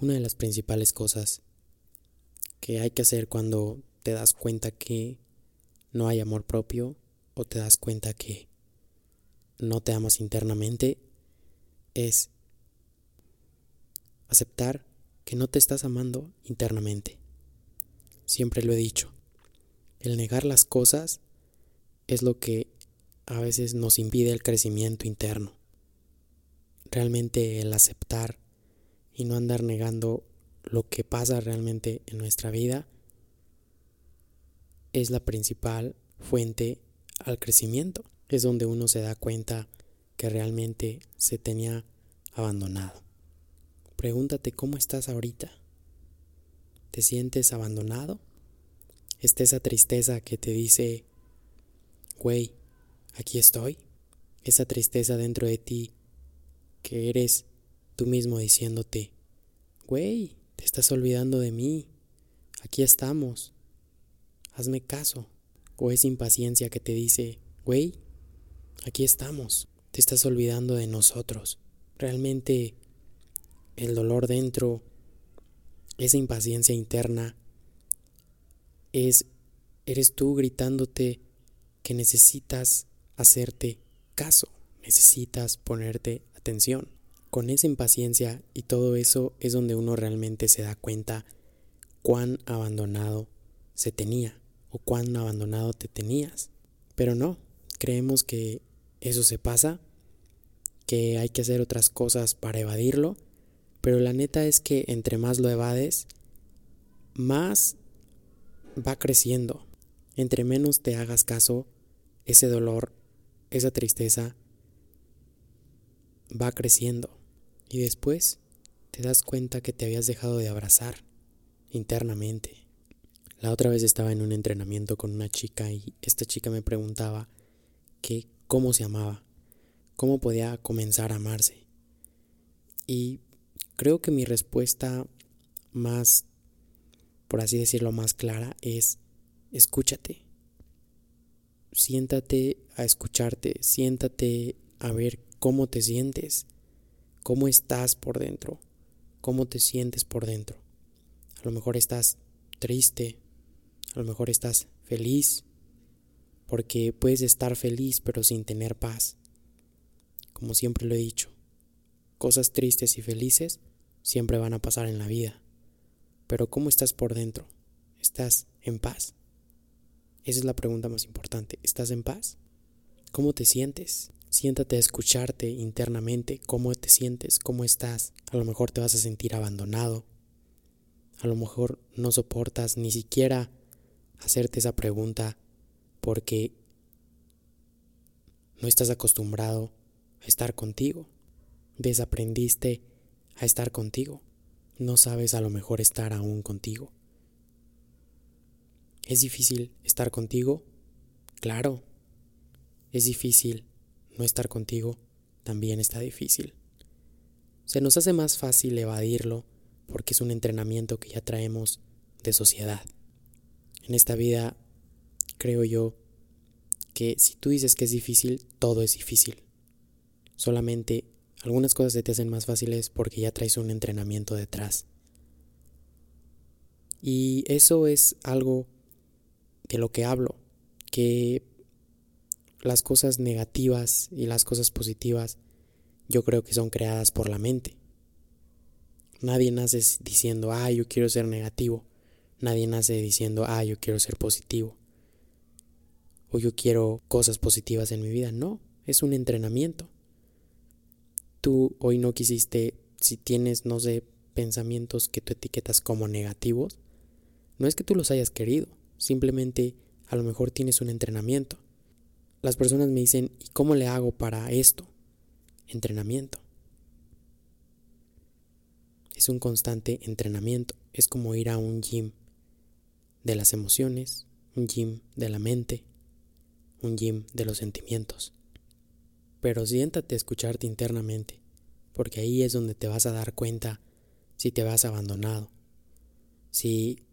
Una de las principales cosas que hay que hacer cuando te das cuenta que no hay amor propio o te das cuenta que no te amas internamente es aceptar que no te estás amando internamente. Siempre lo he dicho, el negar las cosas es lo que a veces nos impide el crecimiento interno. Realmente el aceptar y no andar negando lo que pasa realmente en nuestra vida es la principal fuente al crecimiento. Es donde uno se da cuenta que realmente se tenía abandonado. Pregúntate cómo estás ahorita. ¿Te sientes abandonado? ¿Está esa tristeza que te dice, güey, aquí estoy? Esa tristeza dentro de ti que eres tú mismo diciéndote, güey, te estás olvidando de mí, aquí estamos, hazme caso. O esa impaciencia que te dice, güey, aquí estamos, te estás olvidando de nosotros. Realmente el dolor dentro, esa impaciencia interna, es, eres tú gritándote que necesitas hacerte caso, necesitas ponerte atención. Con esa impaciencia y todo eso es donde uno realmente se da cuenta cuán abandonado se tenía o cuán abandonado te tenías. Pero no, creemos que eso se pasa, que hay que hacer otras cosas para evadirlo, pero la neta es que entre más lo evades, más va creciendo. Entre menos te hagas caso, ese dolor, esa tristeza, va creciendo. Y después te das cuenta que te habías dejado de abrazar internamente. La otra vez estaba en un entrenamiento con una chica y esta chica me preguntaba que cómo se amaba, cómo podía comenzar a amarse. Y creo que mi respuesta más por así decirlo, más clara es escúchate. Siéntate a escucharte, siéntate a ver cómo te sientes, cómo estás por dentro, cómo te sientes por dentro. A lo mejor estás triste, a lo mejor estás feliz, porque puedes estar feliz pero sin tener paz. Como siempre lo he dicho, cosas tristes y felices siempre van a pasar en la vida. Pero ¿cómo estás por dentro? ¿Estás en paz? Esa es la pregunta más importante. ¿Estás en paz? ¿Cómo te sientes? Siéntate a escucharte internamente cómo te sientes, cómo estás. A lo mejor te vas a sentir abandonado. A lo mejor no soportas ni siquiera hacerte esa pregunta porque no estás acostumbrado a estar contigo. Desaprendiste a estar contigo no sabes a lo mejor estar aún contigo. ¿Es difícil estar contigo? Claro. ¿Es difícil no estar contigo? También está difícil. Se nos hace más fácil evadirlo porque es un entrenamiento que ya traemos de sociedad. En esta vida creo yo que si tú dices que es difícil, todo es difícil. Solamente algunas cosas se te hacen más fáciles porque ya traes un entrenamiento detrás. Y eso es algo de lo que hablo, que las cosas negativas y las cosas positivas yo creo que son creadas por la mente. Nadie nace diciendo, ah, yo quiero ser negativo. Nadie nace diciendo, ah, yo quiero ser positivo. O yo quiero cosas positivas en mi vida. No, es un entrenamiento tú hoy no quisiste, si tienes, no sé, pensamientos que tú etiquetas como negativos, no es que tú los hayas querido, simplemente a lo mejor tienes un entrenamiento. Las personas me dicen, ¿y cómo le hago para esto? Entrenamiento. Es un constante entrenamiento, es como ir a un gym de las emociones, un gym de la mente, un gym de los sentimientos pero siéntate a escucharte internamente, porque ahí es donde te vas a dar cuenta si te vas abandonado, si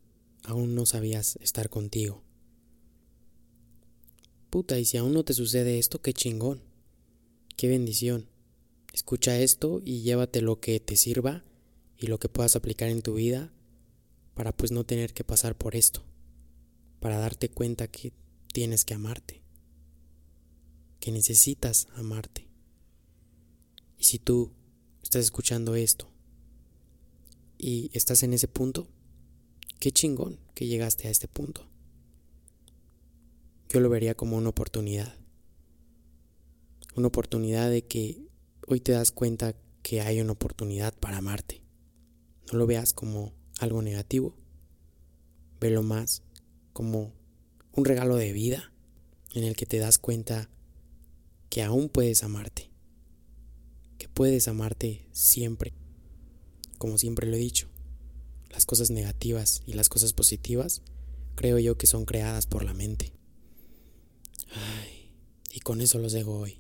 aún no sabías estar contigo. Puta, y si aún no te sucede esto, qué chingón, qué bendición. Escucha esto y llévate lo que te sirva y lo que puedas aplicar en tu vida para pues no tener que pasar por esto, para darte cuenta que tienes que amarte, que necesitas amarte. Y si tú estás escuchando esto y estás en ese punto, qué chingón que llegaste a este punto. Yo lo vería como una oportunidad. Una oportunidad de que hoy te das cuenta que hay una oportunidad para amarte. No lo veas como algo negativo. Velo más como un regalo de vida en el que te das cuenta que aún puedes amarte. Que puedes amarte siempre. Como siempre lo he dicho, las cosas negativas y las cosas positivas creo yo que son creadas por la mente. Y con eso los dejo hoy.